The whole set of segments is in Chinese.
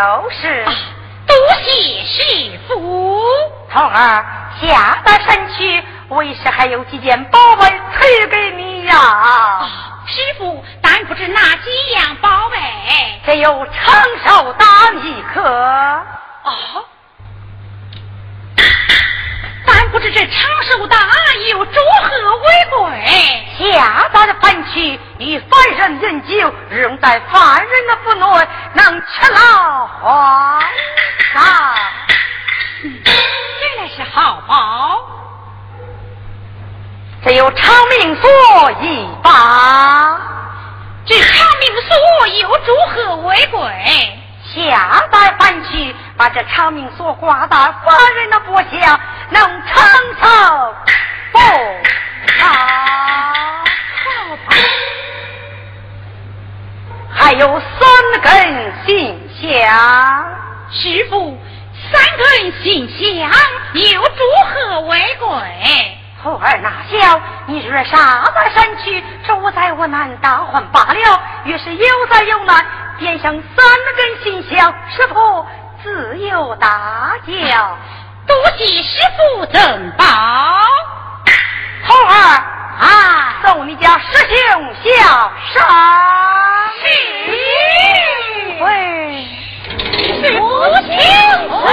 就是多谢师傅。童儿下到山去，为师还有几件宝贝赐给你呀。师傅，但不知哪几样宝贝？只有长寿丹一颗。哦。但不知这长寿丹又如何为贵？下达的凡去与凡人饮酒，仍待凡人的腹内，能吃牢黄沙。原来是好宝。只有长命锁一把，这长命锁又如何为贵？下代搬去，把这长命锁挂在凡人的脖下，能长寿不。还有三根信香，师傅，三根信香又如何为贵？猴儿哪晓？你日杀在山区，住在我南大患罢了。越是有灾有难，点上三根心香，师傅自有大教。多谢师傅赠宝。猴儿啊，送你家师兄下山。是。喂，师傅请回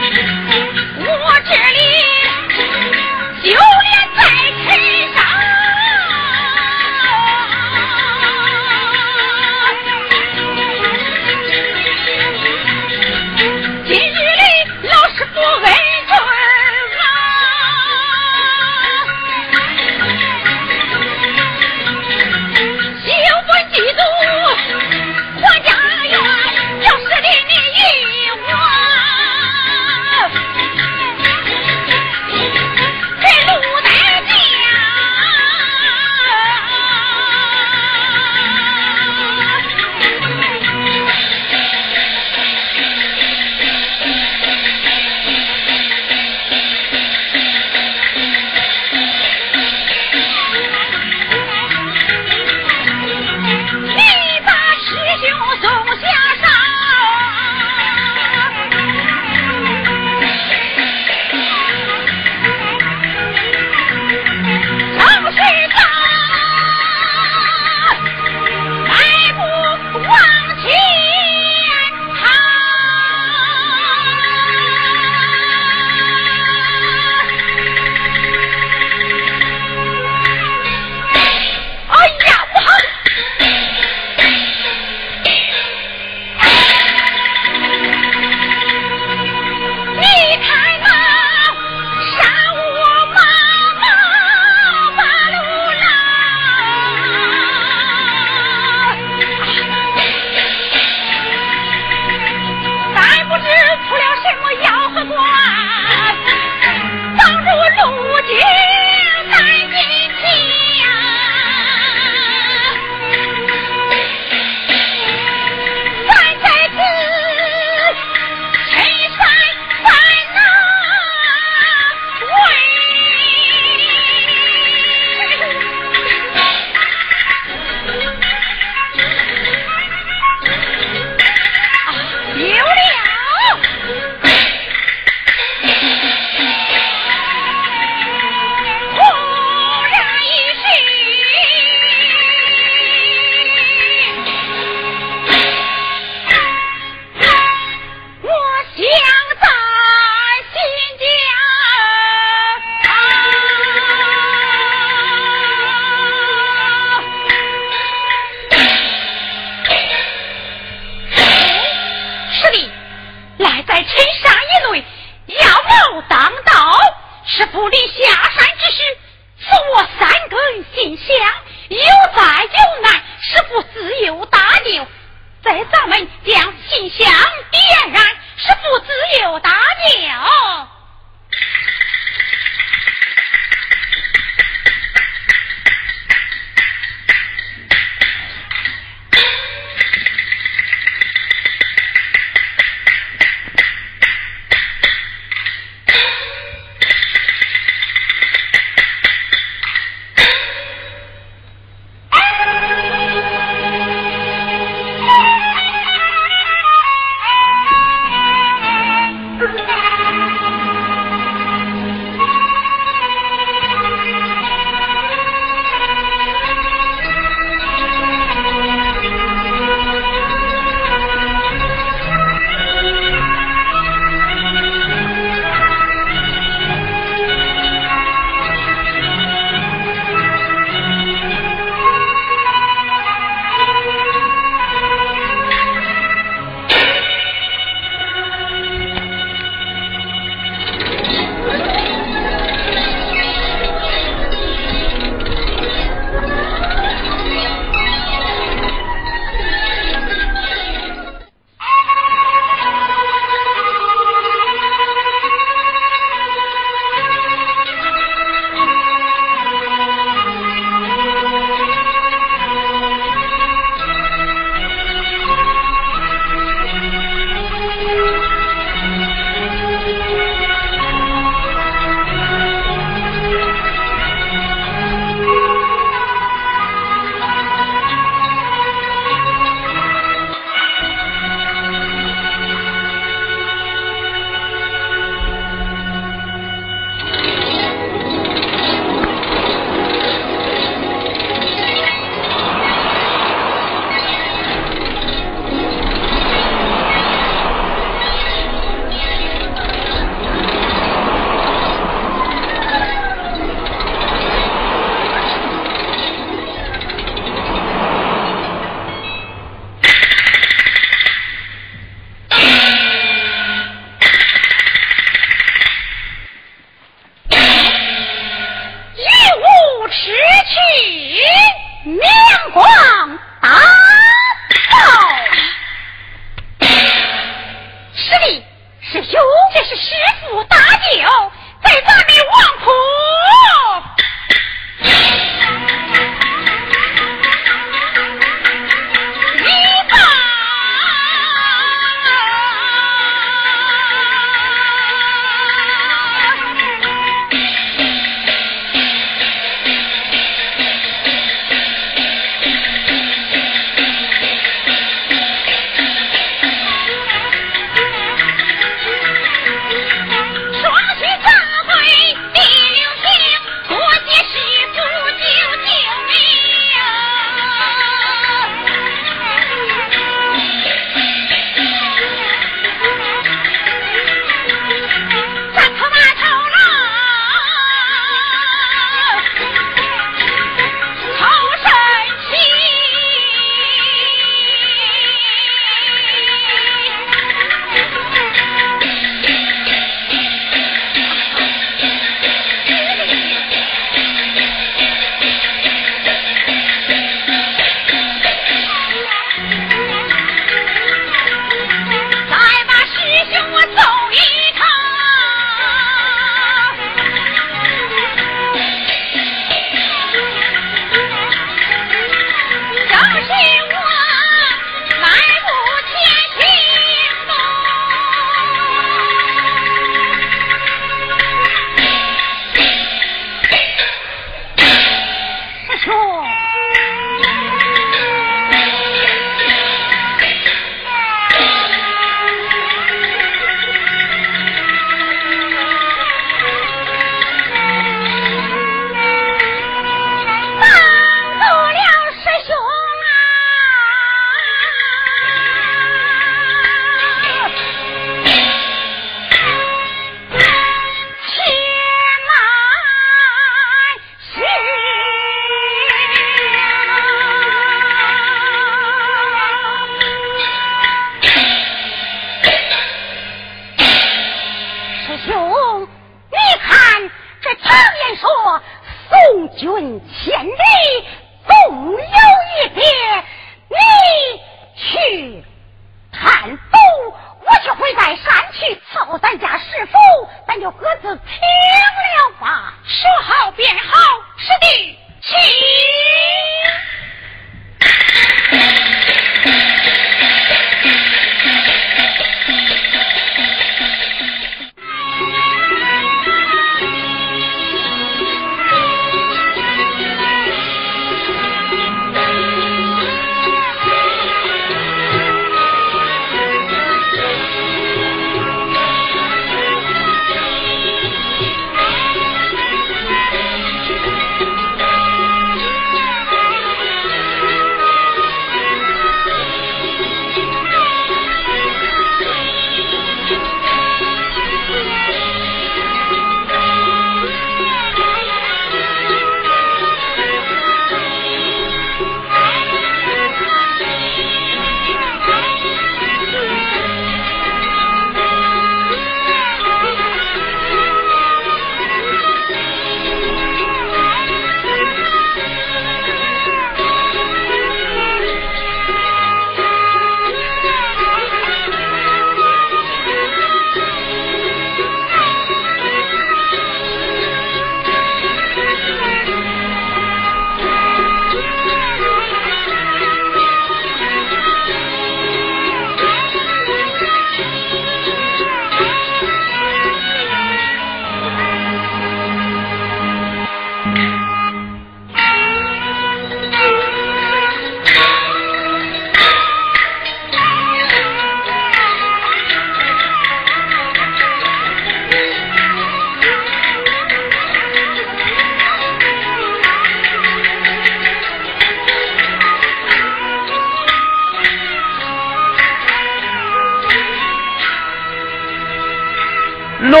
龙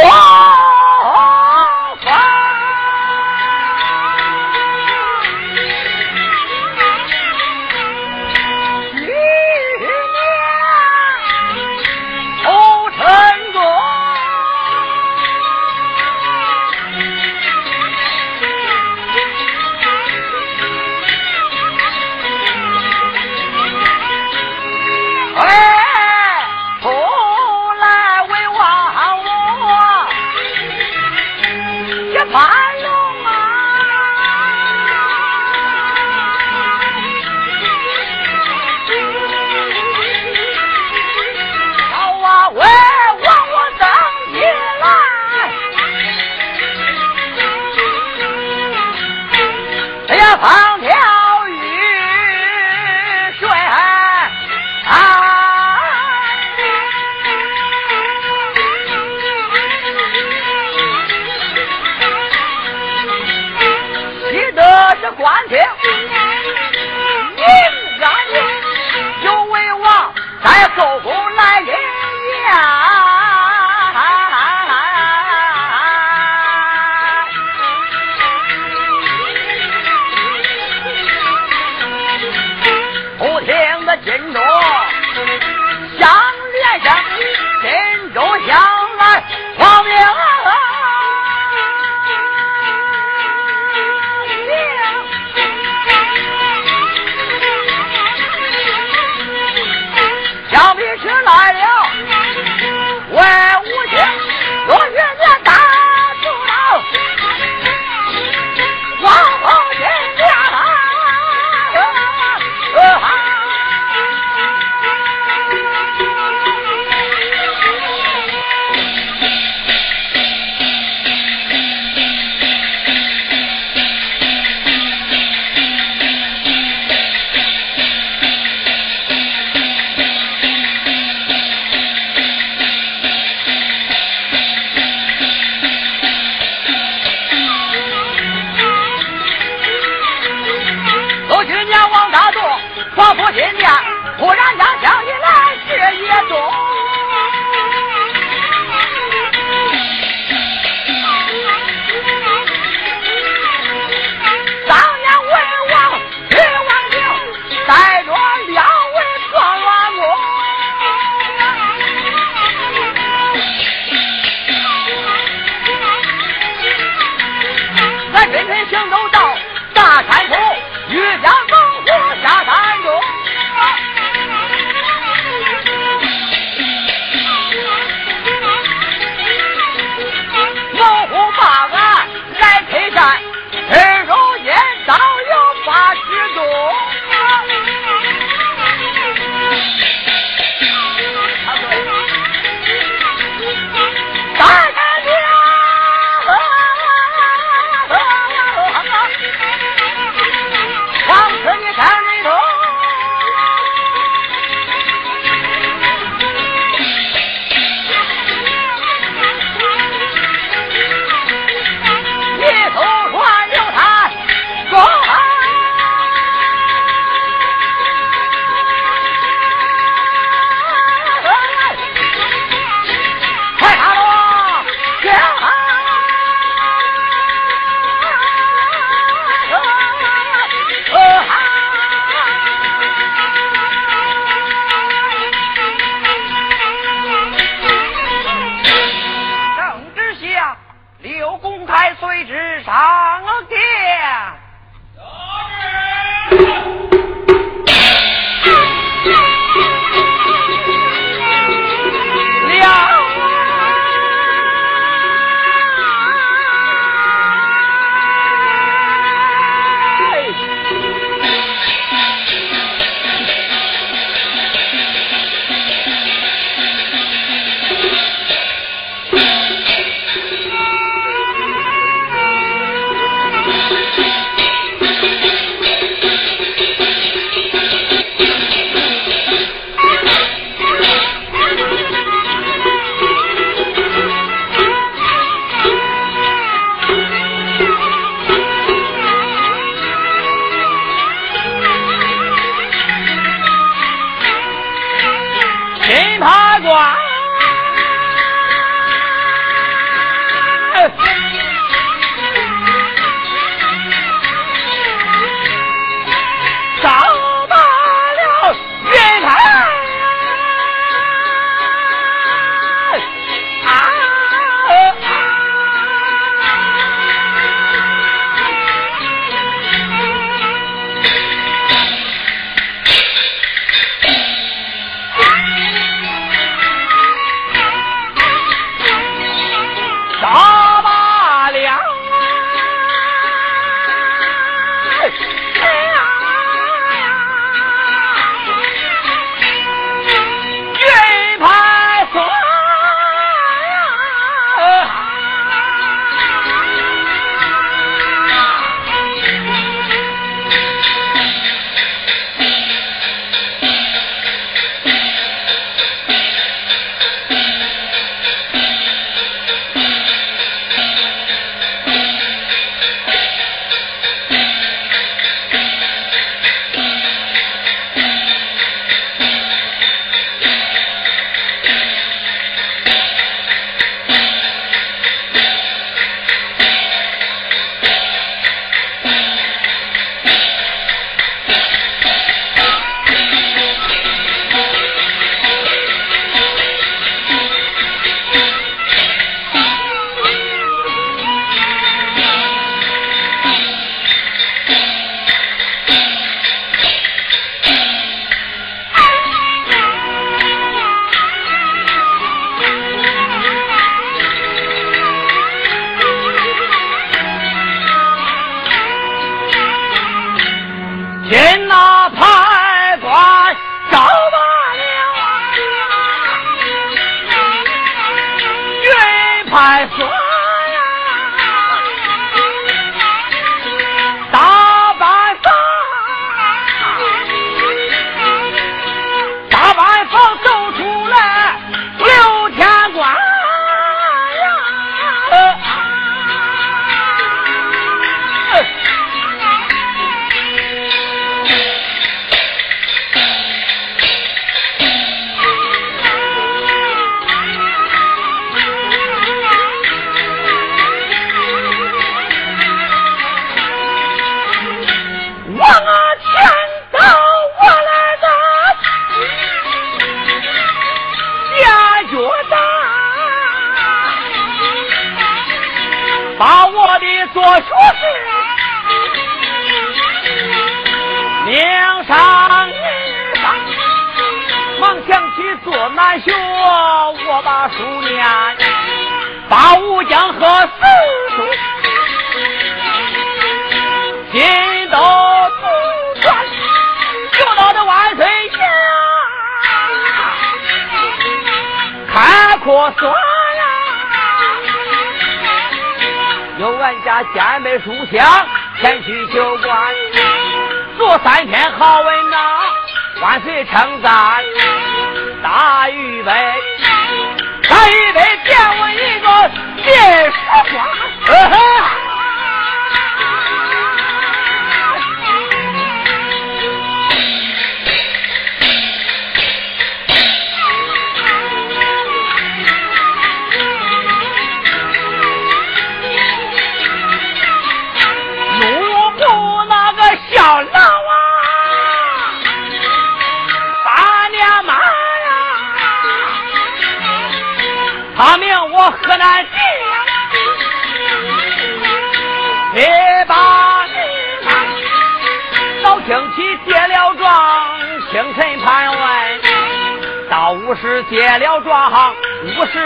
五十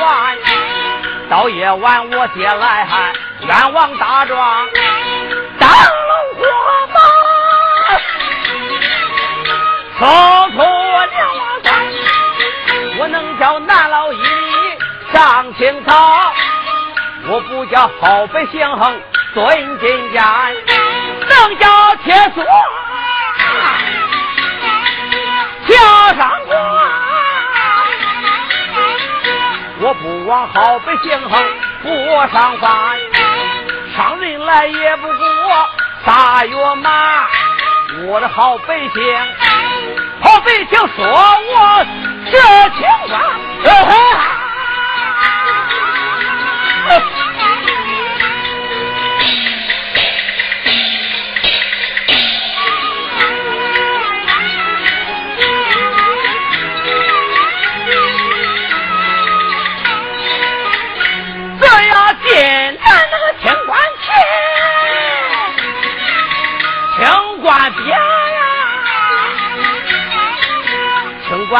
万。到夜晚我爹来还冤枉大状，当龙火马，冲出两万三，我能叫南老一。上青草，我不叫好百姓尊金监，能叫铁锁桥上挂。我不往好百姓过上饭，上人来也不过大月马。我的好百姓，好百姓说我这情话。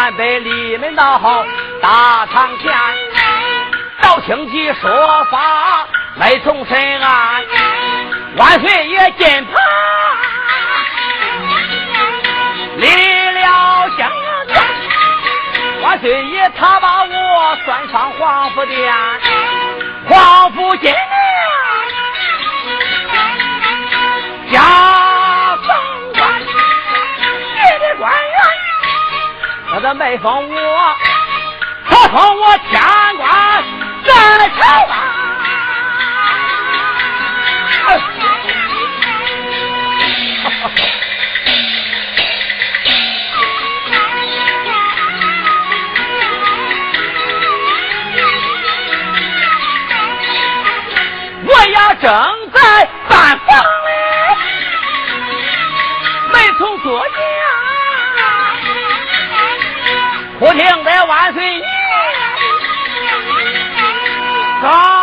清官被里面闹大堂前。赵清吉说法没从审案，万岁爷进堂，立了香。万岁爷他把我算上皇府殿，皇府金殿加他都没封我，他封我天官。在朝啊！我要争不听得万岁。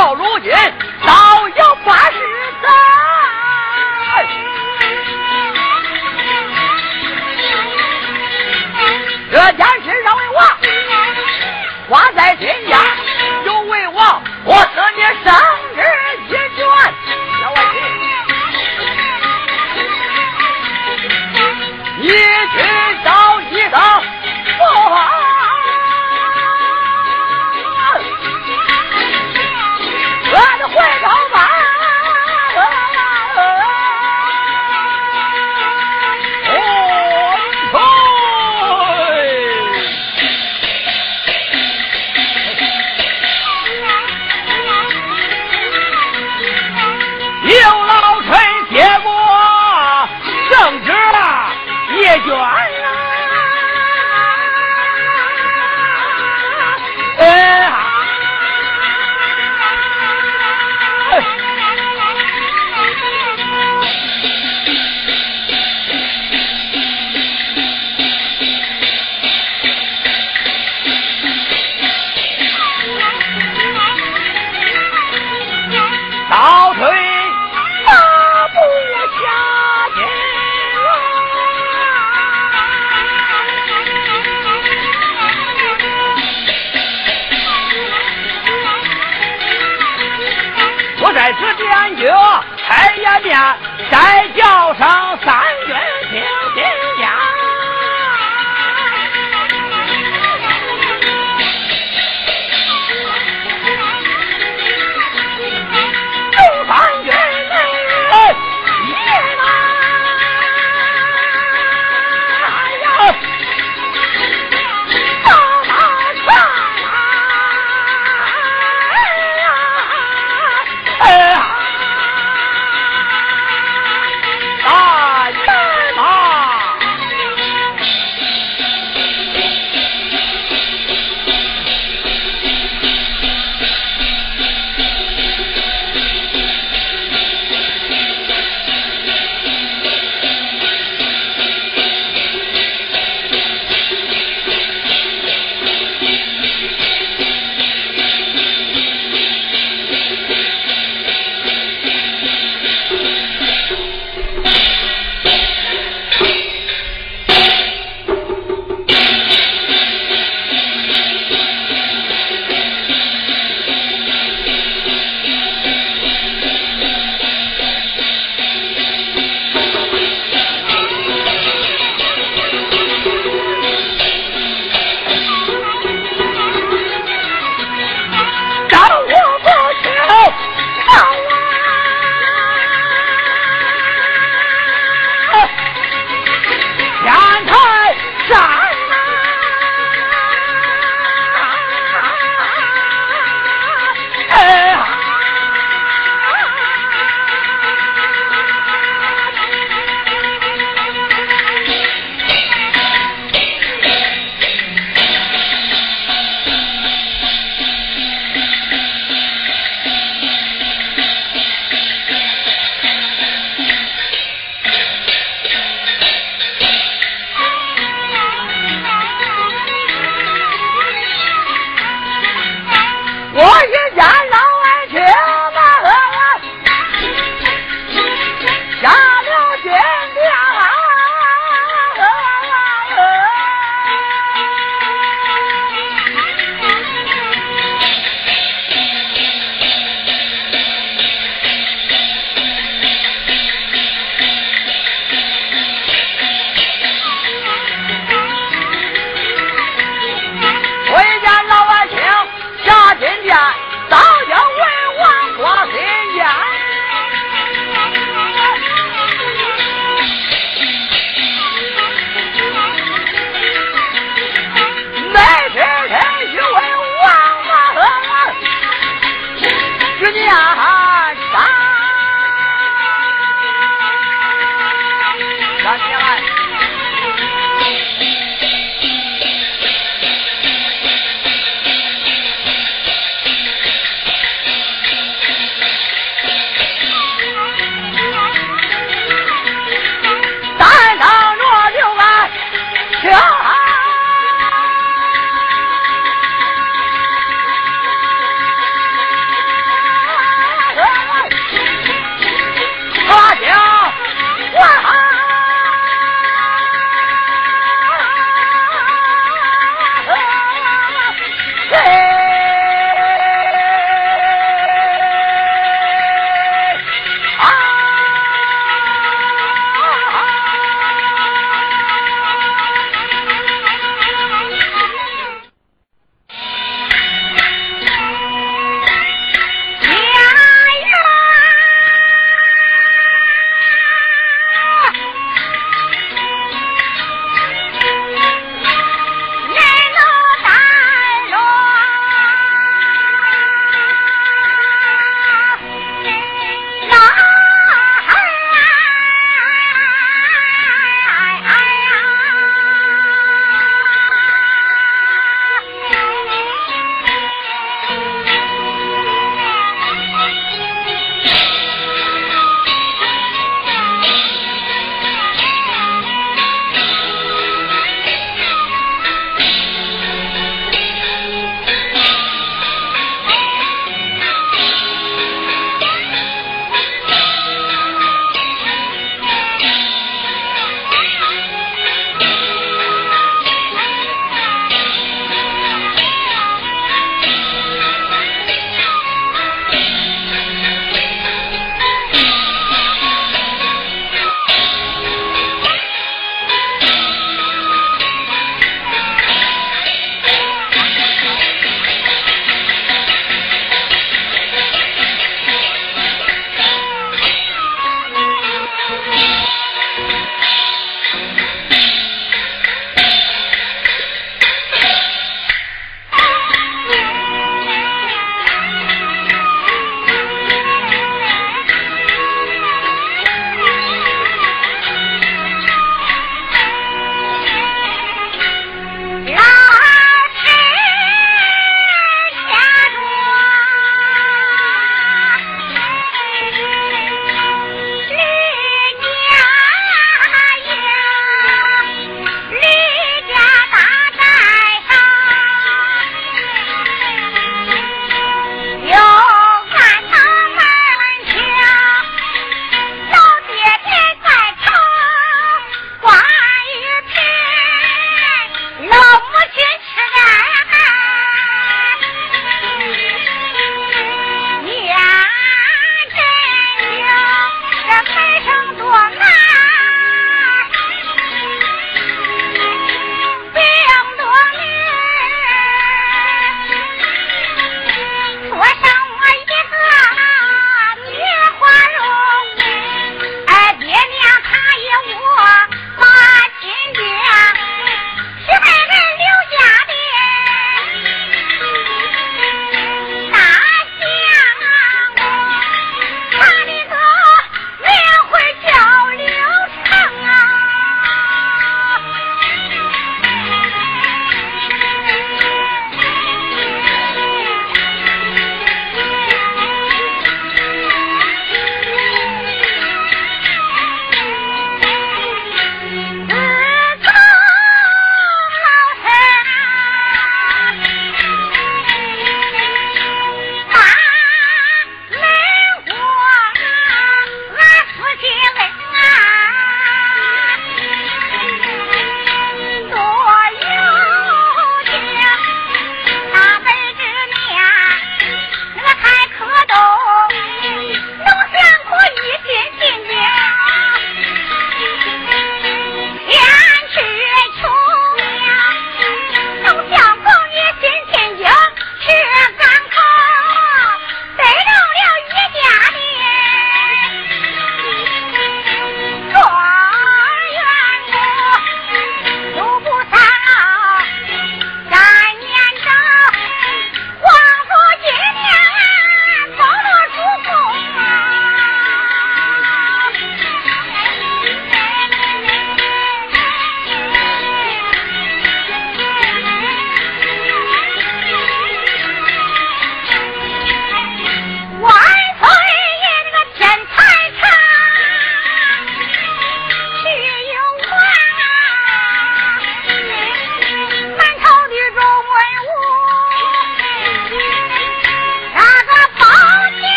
到如今，早有八十载。这家。